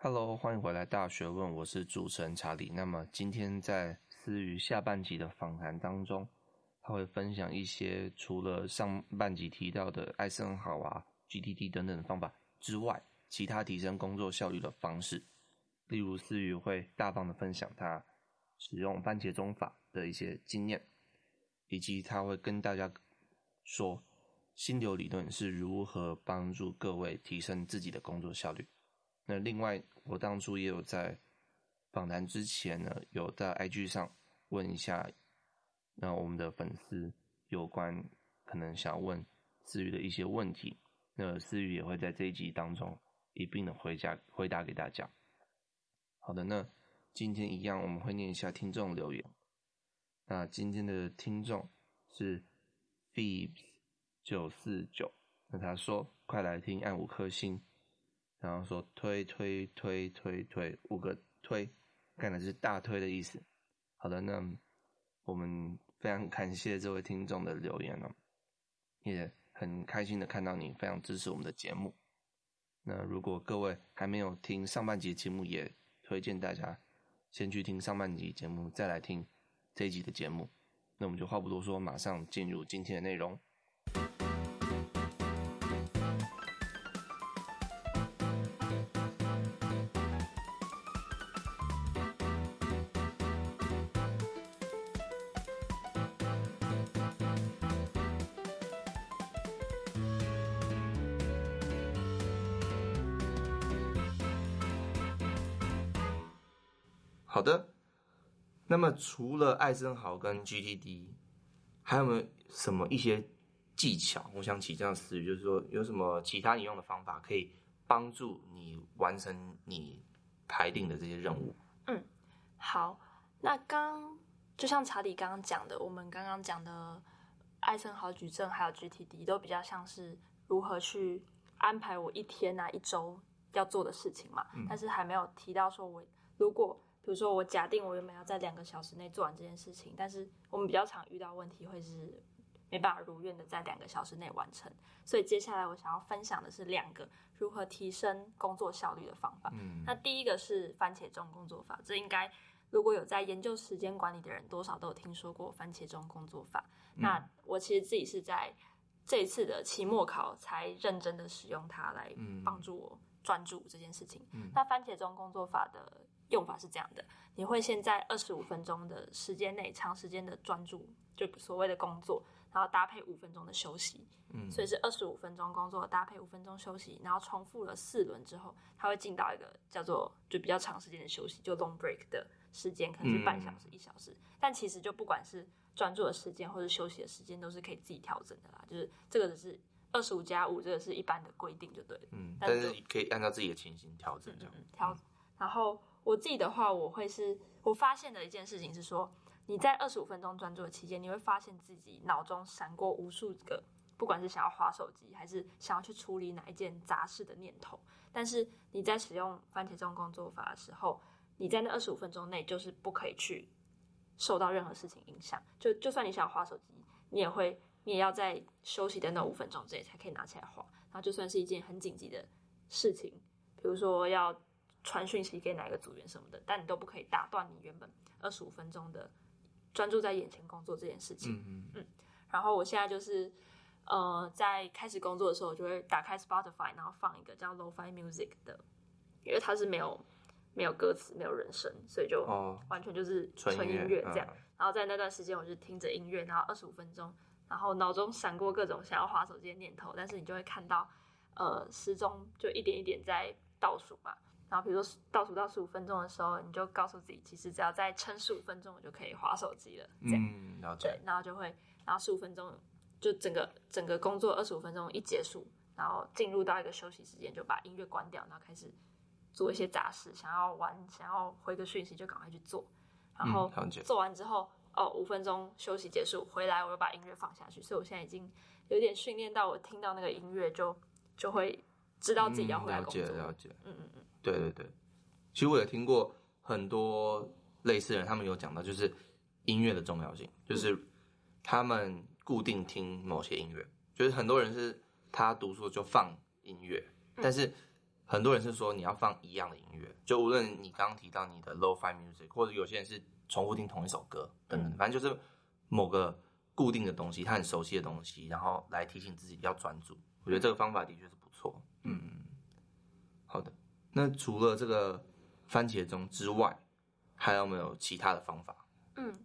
Hello，欢迎回来《大学问》，我是主持人查理。那么今天在思瑜下半集的访谈当中，他会分享一些除了上半集提到的艾森豪啊、GTD 等等的方法之外，其他提升工作效率的方式。例如，思瑜会大方的分享他使用番茄钟法的一些经验，以及他会跟大家说心流理论是如何帮助各位提升自己的工作效率。那另外，我当初也有在访谈之前呢，有在 IG 上问一下，那我们的粉丝有关可能想问思雨的一些问题，那思雨也会在这一集当中一并的回答回答给大家。好的，那今天一样我们会念一下听众留言。那今天的听众是 Phoebs 九四九，那他说快来听，按五颗星。然后说推推推推推五个推，看来是大推的意思。好的，那我们非常感谢这位听众的留言哦，也很开心的看到你非常支持我们的节目。那如果各位还没有听上半集节目，也推荐大家先去听上半集节目，再来听这一集的节目。那我们就话不多说，马上进入今天的内容。好的，那么除了艾森豪跟 GTD，还有没有什么一些技巧？我想起这样词语，就是说有什么其他你用的方法可以帮助你完成你排定的这些任务？嗯，好，那刚就像查理刚刚讲的，我们刚刚讲的艾森豪矩阵还有 GTD 都比较像是如何去安排我一天啊一周要做的事情嘛，嗯、但是还没有提到说我如果。比如说，我假定我原本要在两个小时内做完这件事情，但是我们比较常遇到问题会是没办法如愿的在两个小时内完成。所以接下来我想要分享的是两个如何提升工作效率的方法。嗯，那第一个是番茄钟工作法，这应该如果有在研究时间管理的人，多少都有听说过番茄钟工作法。嗯，那我其实自己是在这一次的期末考才认真的使用它来帮助我专注这件事情。嗯，那番茄钟工作法的。用法是这样的，你会先在二十五分钟的时间内长时间的专注，就所谓的工作，然后搭配五分钟的休息，嗯，所以是二十五分钟工作搭配五分钟休息，然后重复了四轮之后，它会进到一个叫做就比较长时间的休息，就 long break 的时间，可能是半小时、一小时，嗯，但其实就不管是专注的时间或者休息的时间，都是可以自己调整的啦，就是这个只是二十五加五，这个是一般的规定就对了，嗯，但是可以按照自己的情形调整这样，调，然后。我自己的话，我会是我发现的一件事情是说，你在二十五分钟专注的期间，你会发现自己脑中闪过无数个，不管是想要划手机，还是想要去处理哪一件杂事的念头。但是你在使用番茄钟工作法的时候，你在那二十五分钟内就是不可以去受到任何事情影响。就就算你想要滑手机，你也会，你也要在休息的那五分钟之内才可以拿起来划。然后就算是一件很紧急的事情，比如说要。传讯息给哪个组员什么的，但你都不可以打断你原本二十五分钟的专注在眼前工作这件事情。嗯嗯嗯。然后我现在就是，呃，在开始工作的时候，我就会打开 Spotify，然后放一个叫 Lo-Fi Music 的，因为它是没有没有歌词、没有人声，所以就完全就是纯音乐这样。哦、然后在那段时间，我就听着音乐，然后二十五分钟，然后脑中闪过各种想要划手机的念头，但是你就会看到，呃，时钟就一点一点在倒数嘛。然后，比如说倒数到十五分钟的时候，你就告诉自己，其实只要再撑十五分钟，我就可以划手机了。这样，嗯，了解。对，然后就会，然后十五分钟就整个整个工作二十五分钟一结束，然后进入到一个休息时间，就把音乐关掉，然后开始做一些杂事，想要玩，想要回个讯息，就赶快去做。然后做完之后，哦，五分钟休息结束，回来我又把音乐放下去。所以我现在已经有点训练到，我听到那个音乐就就会知道自己要回来工作。嗯，了解，了解。嗯嗯嗯。对对对，其实我也听过很多类似的人，他们有讲到就是音乐的重要性，就是他们固定听某些音乐，就是很多人是他读书就放音乐，但是很多人是说你要放一样的音乐，就无论你刚刚提到你的 low-fi music，或者有些人是重复听同一首歌等等，反正就是某个固定的东西，他很熟悉的东西，然后来提醒自己要专注。我觉得这个方法的确是不错。嗯，好的。那除了这个番茄钟之外，还有没有其他的方法？嗯，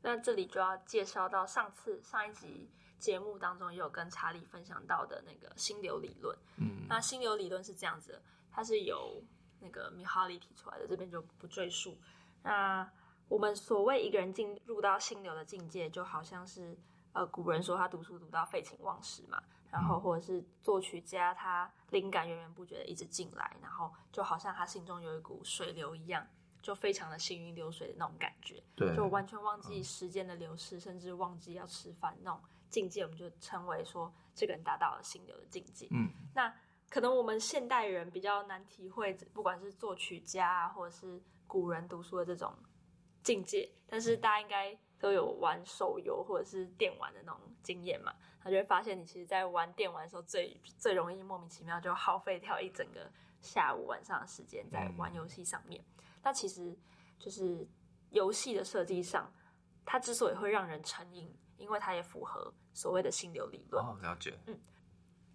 那这里就要介绍到上次上一集节目当中也有跟查理分享到的那个心流理论。嗯，那心流理论是这样子的，它是由那个米哈里提出来的，这边就不赘述。那我们所谓一个人进入到心流的境界，就好像是呃古人说他读书读到废寝忘食嘛。然后，或者是作曲家，他灵感源源不绝的一直进来，然后就好像他心中有一股水流一样，就非常的行云流水的那种感觉，对，就完全忘记时间的流逝，嗯、甚至忘记要吃饭那种境界，我们就称为说这个人达到了心流的境界。嗯，那可能我们现代人比较难体会，不管是作曲家啊，或者是古人读书的这种境界，但是大家应该都有玩手游或者是电玩的那种经验嘛。他就会发现，你其实，在玩电玩的时候最，最最容易莫名其妙就耗费掉一整个下午、晚上的时间在玩游戏上面。嗯、那其实就是游戏的设计上，它之所以会让人成瘾，因为它也符合所谓的心流理论。哦，了解。嗯，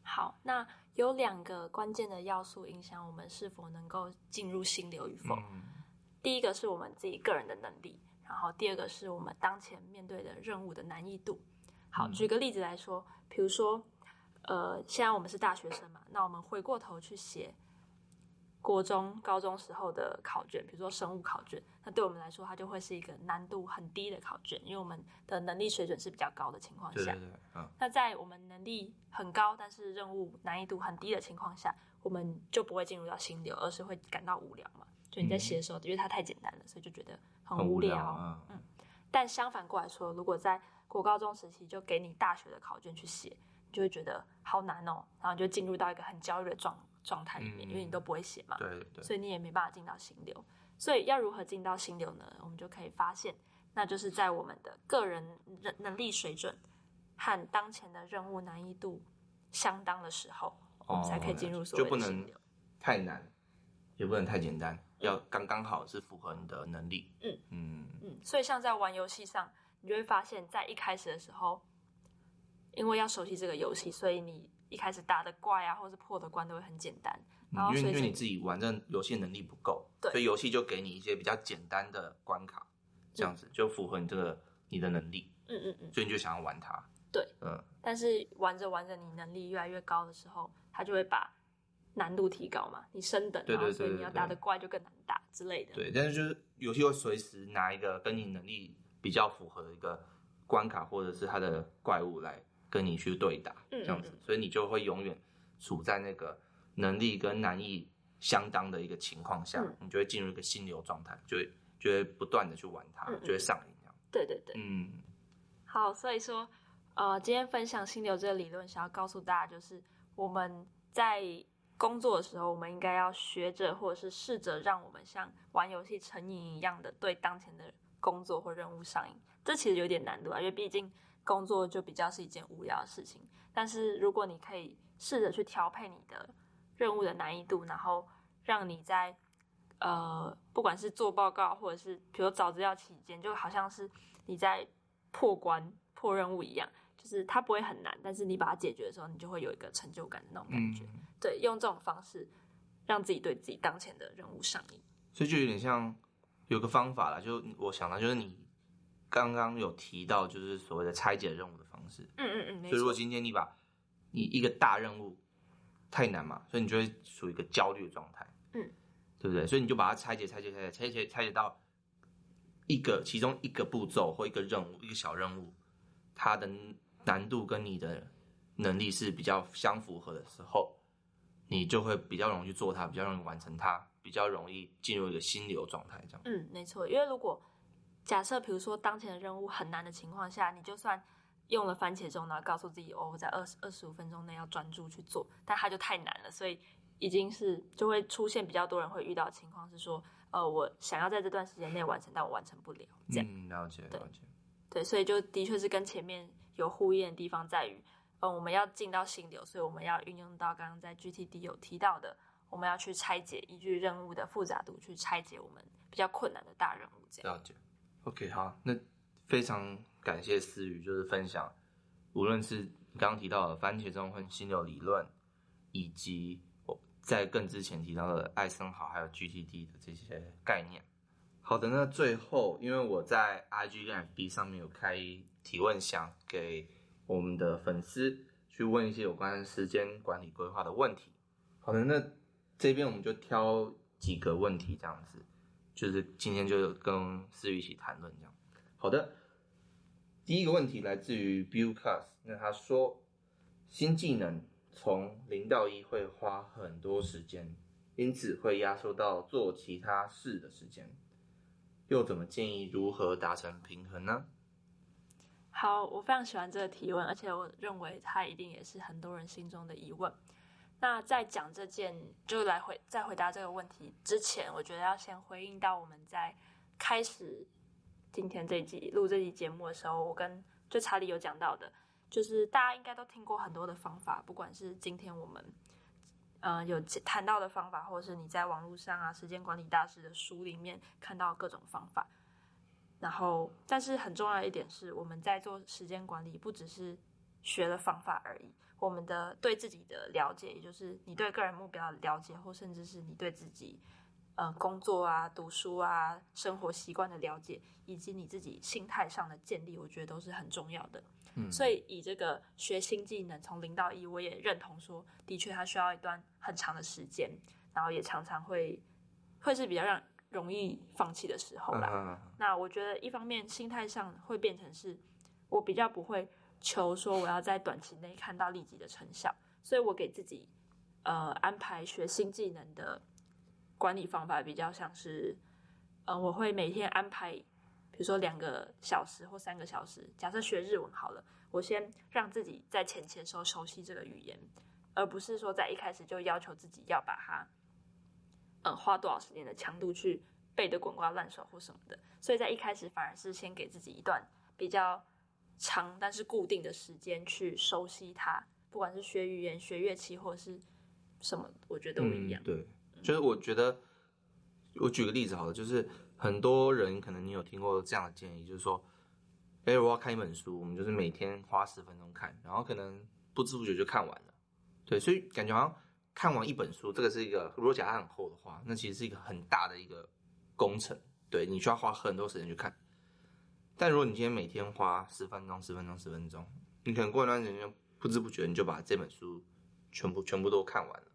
好，那有两个关键的要素影响我们是否能够进入心流与否。嗯、第一个是我们自己个人的能力，然后第二个是我们当前面对的任务的难易度。好，举个例子来说，比如说，呃，现在我们是大学生嘛，那我们回过头去写国中、高中时候的考卷，比如说生物考卷，那对我们来说，它就会是一个难度很低的考卷，因为我们的能力水准是比较高的情况下。对对对。嗯。那在我们能力很高，但是任务难易度很低的情况下，我们就不会进入到心流，而是会感到无聊嘛。就你在写的时候，嗯、因为它太简单了，所以就觉得很无聊。无聊嗯。嗯。但相反过来说，如果在国高中时期就给你大学的考卷去写，你就会觉得好难哦，然后就进入到一个很焦虑的状状态里面，嗯、因为你都不会写嘛，对对，所以你也没办法进到心流。所以要如何进到心流呢？我们就可以发现，那就是在我们的个人能能力水准和当前的任务难易度相当的时候，哦、我们才可以进入所谓的心流。太难，也不能太简单，要刚刚好是符合你的能力。嗯嗯嗯，所以像在玩游戏上。你就会发现，在一开始的时候，因为要熟悉这个游戏，所以你一开始打的怪啊，或者是破的关都会很简单。然后，因为因为你自己玩这游戏能力不够，对所以游戏就给你一些比较简单的关卡，这样子、嗯、就符合你这个你的能力。嗯嗯嗯，所以你就想要玩它。对，嗯。但是玩着玩着，你能力越来越高的时候，它就会把难度提高嘛，你升等，然后所以你要打的怪就更难打之类的。对，但是就是游戏会随时拿一个跟你能力。比较符合的一个关卡，或者是它的怪物来跟你去对打，这样子，所以你就会永远处在那个能力跟难易相当的一个情况下，你就会进入一个心流状态，就会就会不断的去玩它，就会上瘾这样。对对对，嗯，好，所以说，呃，今天分享心流这个理论，想要告诉大家，就是我们在工作的时候，我们应该要学着，或者是试着让我们像玩游戏成瘾一样的对当前的。工作或任务上瘾，这其实有点难度啊，因为毕竟工作就比较是一件无聊的事情。但是如果你可以试着去调配你的任务的难易度，然后让你在呃，不管是做报告或者是比如找资料期间，就好像是你在破关破任务一样，就是它不会很难，但是你把它解决的时候，你就会有一个成就感的那种感觉。嗯、对，用这种方式让自己对自己当前的任务上瘾，所以就有点像。有个方法啦，就我想到就是你刚刚有提到，就是所谓的拆解任务的方式。嗯嗯嗯。所以如果今天你把你一个大任务太难嘛，所以你就会处于一个焦虑的状态。嗯。对不对？所以你就把它拆解、拆解、拆解、拆解、拆解到一个其中一个步骤或一个任务、一个小任务，它的难度跟你的能力是比较相符合的时候，你就会比较容易去做它，比较容易完成它。比较容易进入一个心流状态，这样。嗯，没错。因为如果假设，比如说当前的任务很难的情况下，你就算用了番茄钟，然后告诉自己，哦，我在二十二十五分钟内要专注去做，但它就太难了，所以已经是就会出现比较多人会遇到的情况是说，呃，我想要在这段时间内完成，但我完成不了，这样。嗯，了解，对了解。对，所以就的确是跟前面有呼应的地方在于，嗯、呃，我们要进到心流，所以我们要运用到刚刚在 GTD 有提到的。我们要去拆解依据任务的复杂度去拆解我们比较困难的大任务。这样。了解。OK，好，那非常感谢思雨，就是分享，无论是刚刚提到的番茄钟和心流理论，以及我在更之前提到的艾森豪还有 GTD 的这些概念。好的，那最后，因为我在 IG 跟 FB 上面有开提问箱，给我们的粉丝去问一些有关时间管理规划的问题。好的，那这边我们就挑几个问题，这样子，就是今天就跟思雨一起谈论这样。好的，第一个问题来自于 Bill Class，那他说，新技能从零到一会花很多时间，因此会压缩到做其他事的时间。又怎么建议如何达成平衡呢？好，我非常喜欢这个提问，而且我认为它一定也是很多人心中的疑问。那在讲这件，就来回在回答这个问题之前，我觉得要先回应到我们在开始今天这一集录这集节目的时候，我跟就查理有讲到的，就是大家应该都听过很多的方法，不管是今天我们。嗯、有谈到的方法，或者是你在网络上啊，时间管理大师的书里面看到各种方法。然后，但是很重要一点是，我们在做时间管理，不只是学了方法而已。我们的对自己的了解，也就是你对个人目标的了解，或甚至是你对自己，呃，工作啊、读书啊、生活习惯的了解，以及你自己心态上的建立，我觉得都是很重要的。嗯所以以这个学新技能从零到一，我也认同说，的确它需要一段很长的时间，然后也常常会会是比较让容易放弃的时候啦。Uh huh. 那我觉得一方面心态上会变成是，我比较不会求说我要在短期内看到立即的成效，所以我给自己呃安排学新技能的管理方法比较像是，呃我会每天安排。比如说两个小时或三个小时，假设学日文好了，我先让自己在前期时候熟悉这个语言，而不是说在一开始就要求自己要把它，嗯，花多少时间的强度去背得滚瓜烂熟或什么的。所以在一开始反而是先给自己一段比较长但是固定的时间去熟悉它，不管是学语言、学乐器或者是什么，我觉得都一样。对，就是我觉得，我举个例子好了，就是。很多人可能你有听过这样的建议，就是说，哎，我要看一本书，我们就是每天花十分钟看，然后可能不知不觉就看完了。对，所以感觉好像看完一本书，这个是一个，如果假它很厚的话，那其实是一个很大的一个工程。对，你需要花很多时间去看。但如果你今天每天花十分钟、十分钟、十分钟，你可能过一段时间不知不觉你就把这本书全部全部都看完了。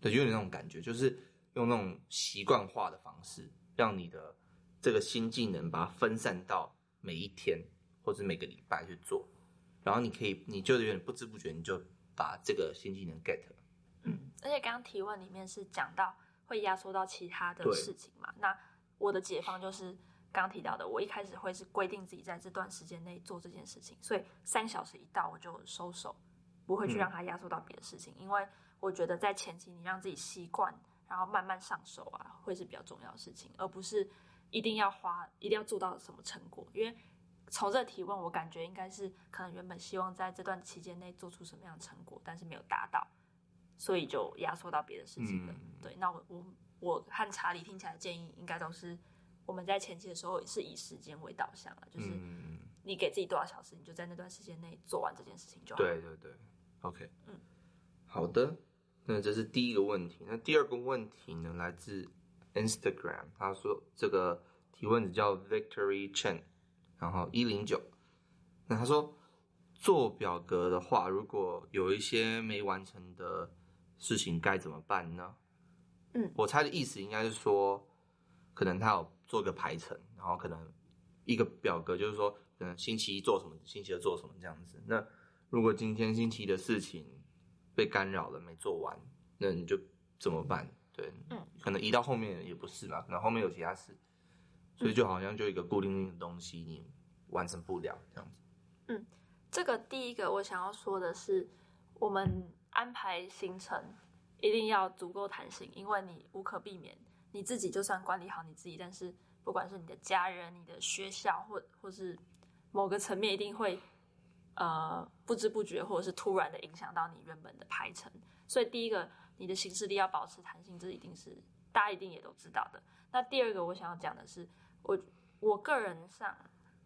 对，就有点那种感觉，就是用那种习惯化的方式。让你的这个新技能把它分散到每一天或者每个礼拜去做，然后你可以，你就有点不知不觉你就把这个新技能 get 了。嗯，而且刚刚提问里面是讲到会压缩到其他的事情嘛？那我的解放就是刚刚提到的，我一开始会是规定自己在这段时间内做这件事情，所以三小时一到我就收手，不会去让它压缩到别的事情，嗯、因为我觉得在前期你让自己习惯。然后慢慢上手啊，会是比较重要的事情，而不是一定要花，一定要做到什么成果。因为从这提问，我感觉应该是可能原本希望在这段期间内做出什么样的成果，但是没有达到，所以就压缩到别的事情了。嗯、对，那我我我和查理听起来建议，应该都是我们在前期的时候是以时间为导向了，就是你给自己多少小时，你就在那段时间内做完这件事情就好。对对对，OK，嗯，好的。那这是第一个问题。那第二个问题呢，来自 Instagram，他说这个提问者叫 Victory Chen，然后一零九。那他说做表格的话，如果有一些没完成的事情，该怎么办呢？嗯，我猜的意思应该是说，可能他有做个排程，然后可能一个表格就是说，可能星期一做什么，星期二做什么这样子。那如果今天星期一的事情，被干扰了，没做完，那你就怎么办？对，嗯，可能移到后面也不是嘛，可能后面有其他事，所以就好像就一个固定的东西，你完成不了这样子。嗯，这个第一个我想要说的是，我们安排行程一定要足够弹性，因为你无可避免，你自己就算管理好你自己，但是不管是你的家人、你的学校或或是某个层面，一定会。呃，不知不觉或者是突然的影响到你原本的排程，所以第一个你的行事力要保持弹性，这一定是大家一定也都知道的。那第二个我想要讲的是，我我个人上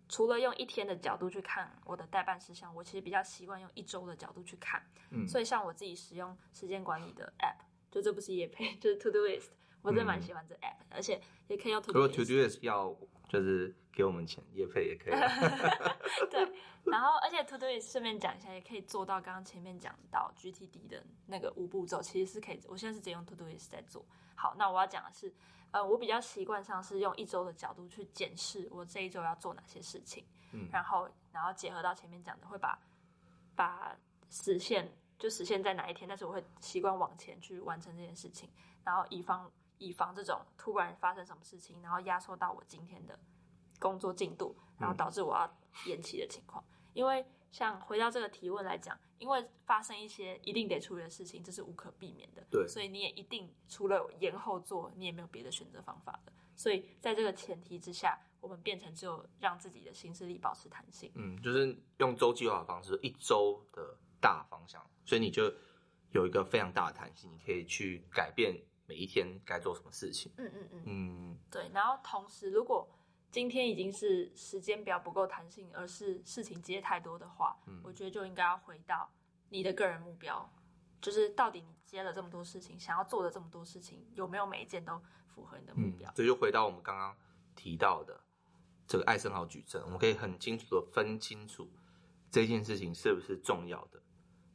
除了用一天的角度去看我的代办事项，我其实比较习惯用一周的角度去看。嗯，所以像我自己使用时间管理的 app，就这不是也配，就是 Todoist，我真的蛮喜欢这 app，嗯，而且也可以用 Todoist。如果 Todoist 要就是给我们钱，业配也可以。对。然后，而且 Todoist 顺便讲一下，也可以做到刚刚前面讲到 GTD 的那个五步骤，其实是可以。我现在是直接用 Todoist 在做。好，那我要讲的是，呃，我比较习惯上是用一周的角度去检视我这一周要做哪些事情，嗯，然后，然后结合到前面讲的，会把把实现就实现在哪一天，但是我会习惯往前去完成这件事情，然后以防以防这种突然发生什么事情，然后压缩到我今天的工作进度，然后导致我要延期的情况。因为像回到这个提问来讲，因为发生一些一定得处理的事情，这是无可避免的。对，所以你也一定除了延后做，你也没有别的选择方法的。所以在这个前提之下，我们变成只有让自己的行事力保持弹性。嗯，就是用周计划的方式，一周的大方向，所以你就有一个非常大的弹性，你可以去改变每一天该做什么事情。嗯嗯嗯嗯，对。然后同时，如果今天已经是时间表不够弹性，而是事情接太多的话，嗯，我觉得就应该要回到你的个人目标，就是到底你接了这么多事情，想要做的这么多事情，有没有每一件都符合你的目标？这、嗯、就回到我们刚刚提到的这个艾森豪矩阵，我们可以很清楚的分清楚这件事情是不是重要的。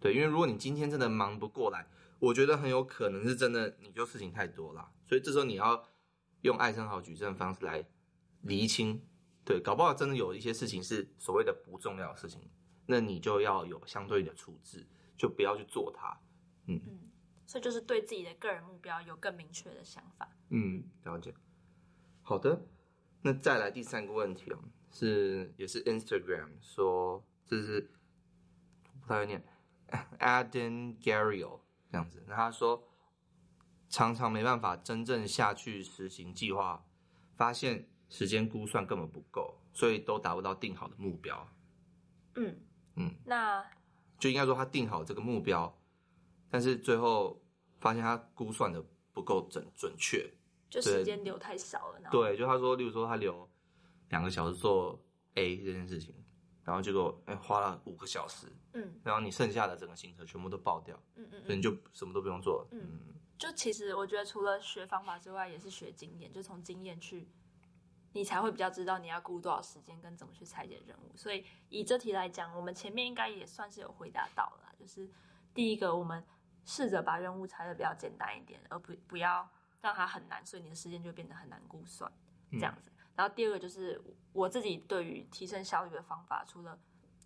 对，因为如果你今天真的忙不过来，我觉得很有可能是真的你就事情太多了，所以这时候你要用艾森豪矩阵方式来。厘清，对，搞不好真的有一些事情是所谓的不重要的事情，那你就要有相对的处置，就不要去做它。嗯嗯，所以就是对自己的个人目标有更明确的想法。嗯，了解。好的，那再来第三个问题哦，是也是 Instagram 说，这是不太会念，Aden Gario 这样子，那他说常常没办法真正下去实行计划，发现。时间估算根本不够，所以都达不到定好的目标。嗯嗯，那就应该说他定好这个目标，但是最后发现他估算的不够准准确，就时间留太少了。对，就他说，例如说他留两个小时做 A 这件事情，然后结果哎花了五个小时，嗯，然后你剩下的整个行程全部都爆掉，嗯嗯，所以你就什么都不用做了。嗯，嗯，就其实我觉得除了学方法之外，也是学经验，就从经验去。你才会比较知道你要估多少时间跟怎么去拆解任务，所以以这题来讲，我们前面应该也算是有回答到了，就是第一个，我们试着把任务拆的比较简单一点，而不不要让它很难，所以你的时间就变得很难估算这样子。然后第二个就是我自己对于提升效率的方法，除了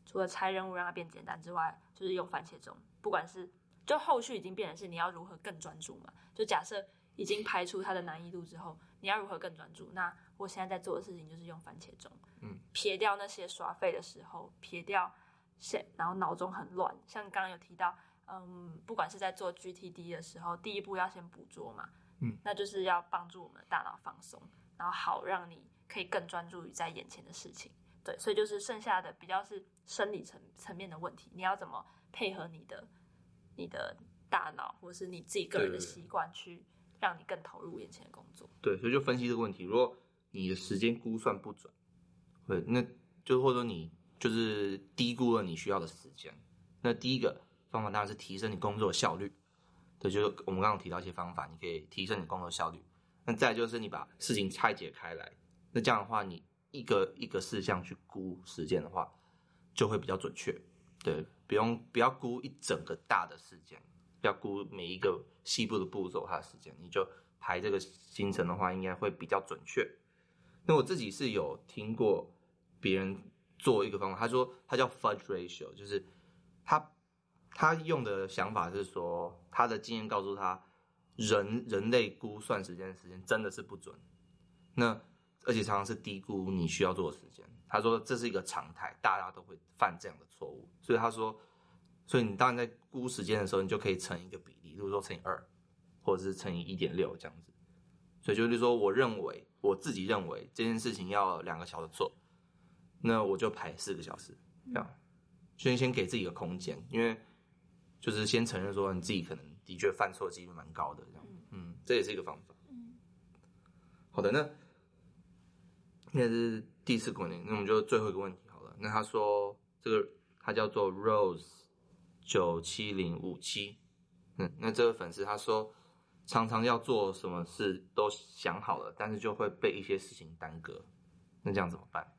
除了拆任务让它变简单之外，就是用番茄钟，不管是就后续已经变成是你要如何更专注嘛，就假设已经排除它的难易度之后，你要如何更专注？那我现在在做的事情就是用番茄钟，嗯，撇掉那些耍废的时候，撇掉现，然后脑中很乱。像刚刚有提到，嗯，不管是在做 GTD 的时候，第一步要先捕捉嘛，嗯，那就是要帮助我们的大脑放松，然后好让你可以更专注于在眼前的事情。对，所以就是剩下的比较是生理层层面的问题，你要怎么配合你的你的大脑，或是你自己个人的习惯，去让你更投入眼前的工作。对，所以就分析这个问题，如果你的时间估算不准，对，那就或者说你就是低估了你需要的时间。那第一个方法当然是提升你工作的效率，对，就是我们刚刚提到一些方法，你可以提升你工作效率。那再就是你把事情拆解开来，那这样的话，你一个一个事项去估时间的话，就会比较准确。对，不用不要估一整个大的事件，要估每一个细部的步骤它的时间，你就排这个行程的话，应该会比较准确。那我自己是有听过别人做一个方法，他说他叫 fudge ratio，就是他他用的想法是说，他的经验告诉他，人人类估算时间的时间真的是不准，那而且常常是低估你需要做的时间。他说这是一个常态，大家都会犯这样的错误，所以他说，所以你当然在估时间的时候，你就可以乘一个比例，比如说乘以二，或者是乘以一点六这样子。所以就是说，我认为。我自己认为这件事情要两个小时做，那我就排四个小时，这样，先先给自己一个空间，因为就是先承认说你自己可能的确犯错几率蛮高的，这样，嗯，这也是一个方法。嗯，好的，那现在是第四个问题，那我们就最后一个问题好了。那他说这个他叫做 Rose 九七零五七，嗯，那这个粉丝他说常常要做什么事都想好了，但是就会被一些事情耽搁，那这样怎么办？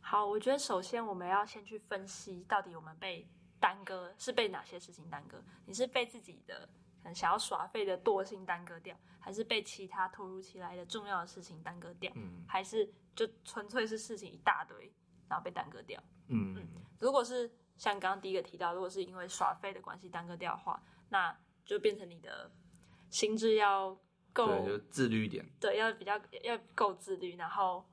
好，我觉得首先我们要先去分析到底我们被。耽搁是被哪些事情耽搁？你是被自己的很想要耍废的惰性耽搁掉，还是被其他突如其来的重要的事情耽搁掉？嗯，还是就纯粹是事情一大堆，然后被耽搁掉？嗯嗯。如果是像刚刚第一个提到，如果是因为耍废的关系耽搁掉的话，那就变成你的心智要够，就自律一点。对，要比较要够自律，然后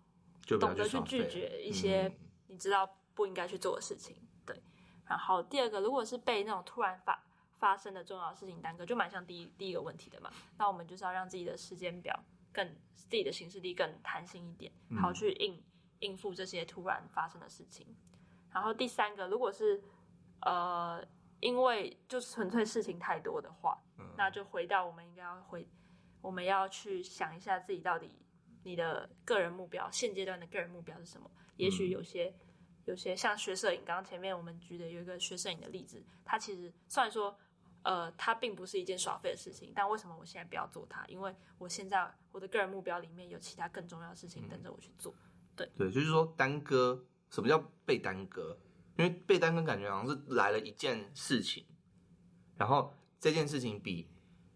懂得去拒绝一些你知道不应该去做的事情。然后第二个，如果是被那种突然发发生的重要事情耽搁，就蛮像第一第一个问题的嘛。那我们就是要让自己的时间表更自己的行事力更弹性一点，好去应应付这些突然发生的事情。然后第三个，如果是呃因为就纯粹事情太多的话，那就回到我们应该要回，我们要去想一下自己到底你的个人目标，现阶段的个人目标是什么？也许有些。有些像学摄影，刚刚前面我们举的有一个学摄影的例子，它其实虽然说，呃，它并不是一件耍废的事情，但为什么我现在不要做它？因为我现在我的个人目标里面有其他更重要的事情等着我去做。对对，就是说耽搁，什么叫被耽搁？因为被耽搁感觉好像是来了一件事情，然后这件事情比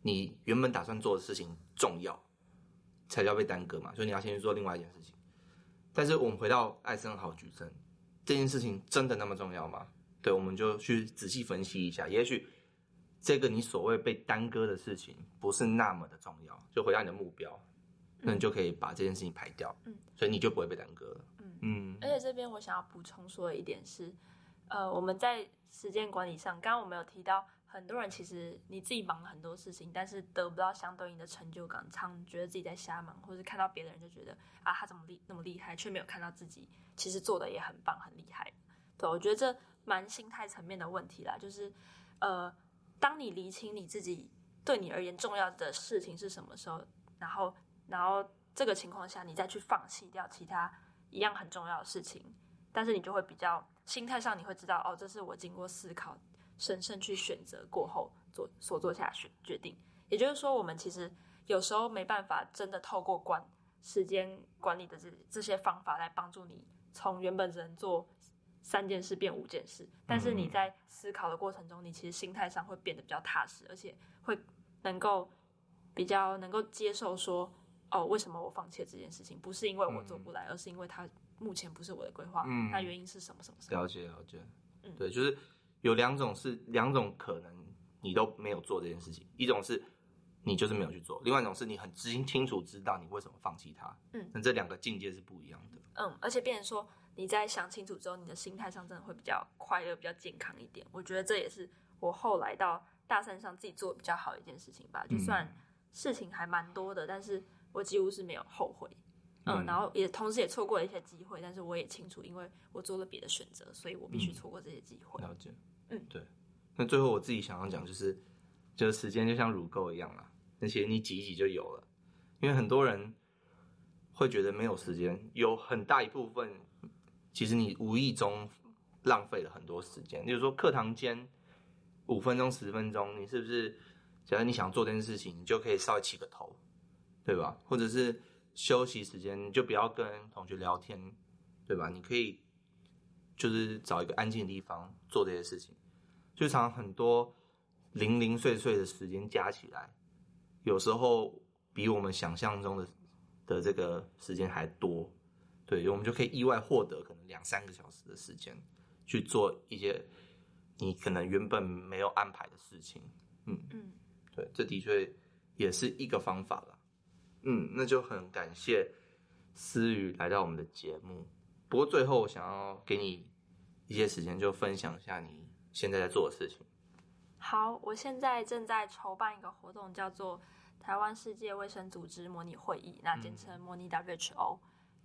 你原本打算做的事情重要，才叫被耽搁嘛。所以你要先去做另外一件事情。但是我们回到艾森豪矩阵。这件事情真的那么重要吗？对，我们就去仔细分析一下。也许这个你所谓被耽搁的事情不是那么的重要，就回到你的目标，那你就可以把这件事情排掉。嗯，所以你就不会被耽搁了。嗯嗯。而且这边我想要补充说的一点是，呃，我们在时间管理上，刚刚我们有提到。很多人其实你自己忙了很多事情，但是得不到相对应的成就感，常觉得自己在瞎忙，或者看到别的人就觉得啊，他怎么厉那么厉害，却没有看到自己其实做的也很棒很厉害。对，我觉得这蛮心态层面的问题啦，就是呃，当你厘清你自己对你而言重要的事情是什么时候，然后然后这个情况下你再去放弃掉其他一样很重要的事情，但是你就会比较心态上你会知道哦，这是我经过思考。审慎去选择过后做所做下决决定，也就是说，我们其实有时候没办法真的透过管时间管理的这这些方法来帮助你从原本只能做三件事变五件事。但是你在思考的过程中，你其实心态上会变得比较踏实，而且会能够比较能够接受说，哦，为什么我放弃这件事情？不是因为我做不来，而是因为它目前不是我的规划。嗯，那原因是？什么？什么？了解，了解。嗯，对，就是。有两种是两种可能，你都没有做这件事情。一种是你就是没有去做，另外一种是你很清清楚知道你为什么放弃它。嗯，那这两个境界是不一样的。嗯，而且变成说你在想清楚之后，你的心态上真的会比较快乐、比较健康一点。我觉得这也是我后来到大三上自己做的比较好的一件事情吧。就算事情还蛮多的，但是我几乎是没有后悔。嗯，然后也同时也错过了一些机会，但是我也清楚，因为我做了别的选择，所以我必须错过这些机会。了解。嗯，对。那最后我自己想要讲就是，就是时间就像乳沟一样啦，那些你挤一挤就有了。因为很多人会觉得没有时间，有很大一部分其实你无意中浪费了很多时间。比如说课堂间五分钟、十分钟，你是不是？假如你想做这件事情，你就可以稍微起个头，对吧？或者是休息时间，你就不要跟同学聊天，对吧？你可以就是找一个安静的地方做这些事情。就常很多零零碎碎的时间加起来，有时候比我们想象中的的这个时间还多，对，我们就可以意外获得可能两三个小时的时间去做一些你可能原本没有安排的事情，嗯。嗯，对，这的确也是一个方法了，嗯，那就很感谢思雨来到我们的节目，不过最后我想要给你一些时间，就分享一下你。现在在做的事情。好，我现在正在筹办一个活动，叫做台湾世界卫生组织模拟会议，那简称模拟 WHO。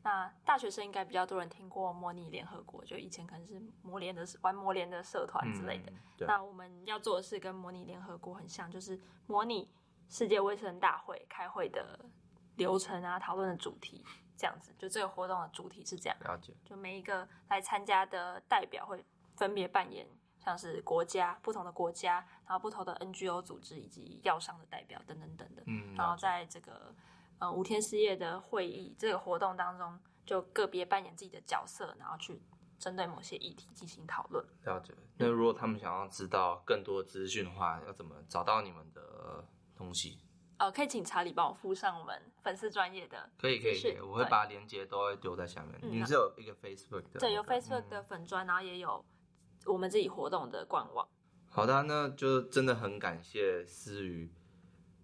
那大学生应该比较多人听过模拟联合国，就以前可能是模联的玩模联的社团之类的。嗯、那我们要做的事跟模拟联合国很像，就是模拟世界卫生大会开会的流程啊，讨论的主题这样子。就这个活动的主题是这样，了解。就每一个来参加的代表会分别扮演像是国家不同的国家，然后不同的 NGO 组织以及药商的代表等等等等。嗯，然后在这个。呃，五天四夜的会议这个活动当中，就个别扮演自己的角色，然后去针对某些议题进行讨论。了解。那如果他们想要知道更多资讯的话，要怎么找到你们的东西？呃，可以请查理帮我附上我们粉丝专业的。可以可以可以，我会把链接都会丢在下面。你们是有一个 Facebook 的？对，有 Facebook 的粉专，然后也有我们自己活动的官网。好的，那就真的很感谢思雨。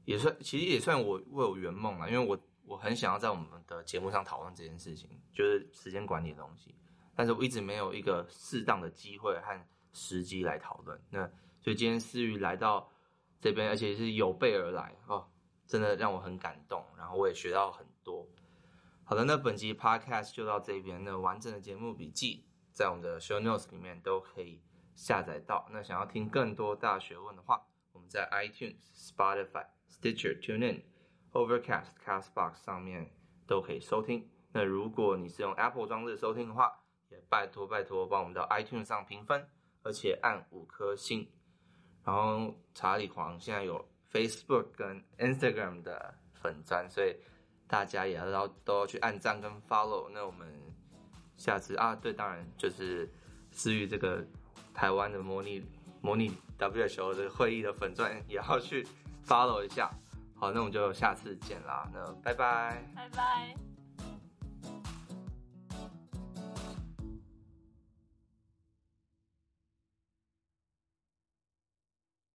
也算，其实也算我为我圆梦了，因为我我很想要在我们的节目上讨论这件事情，就是时间管理的东西，但是我一直没有一个适当的机会和时机来讨论。那所以今天思雨来到这边，而且是有备而来哦，真的让我很感动，然后我也学到很多。好的，那本集 Podcast 就到这边，那完整的节目笔记在我们的 Show Notes 里面都可以下载到。那想要听更多大学问的话，我们在 iTunes、Spotify。Stitcher、TuneIn、Overcast、Castbox 上面都可以收听。那如果你是用 Apple 装置收听的话，也拜托拜托帮我们到 iTunes 上评分，而且按五颗星。然后查理黄现在有 Facebook 跟 Instagram 的粉钻，所以大家也要都要去按赞跟 follow。那我们下次啊，对，当然就是至于这个台湾的模拟模拟 WHO 的会议的粉钻也要去。follow 一下，好，那我们就下次见啦，那拜拜，拜拜。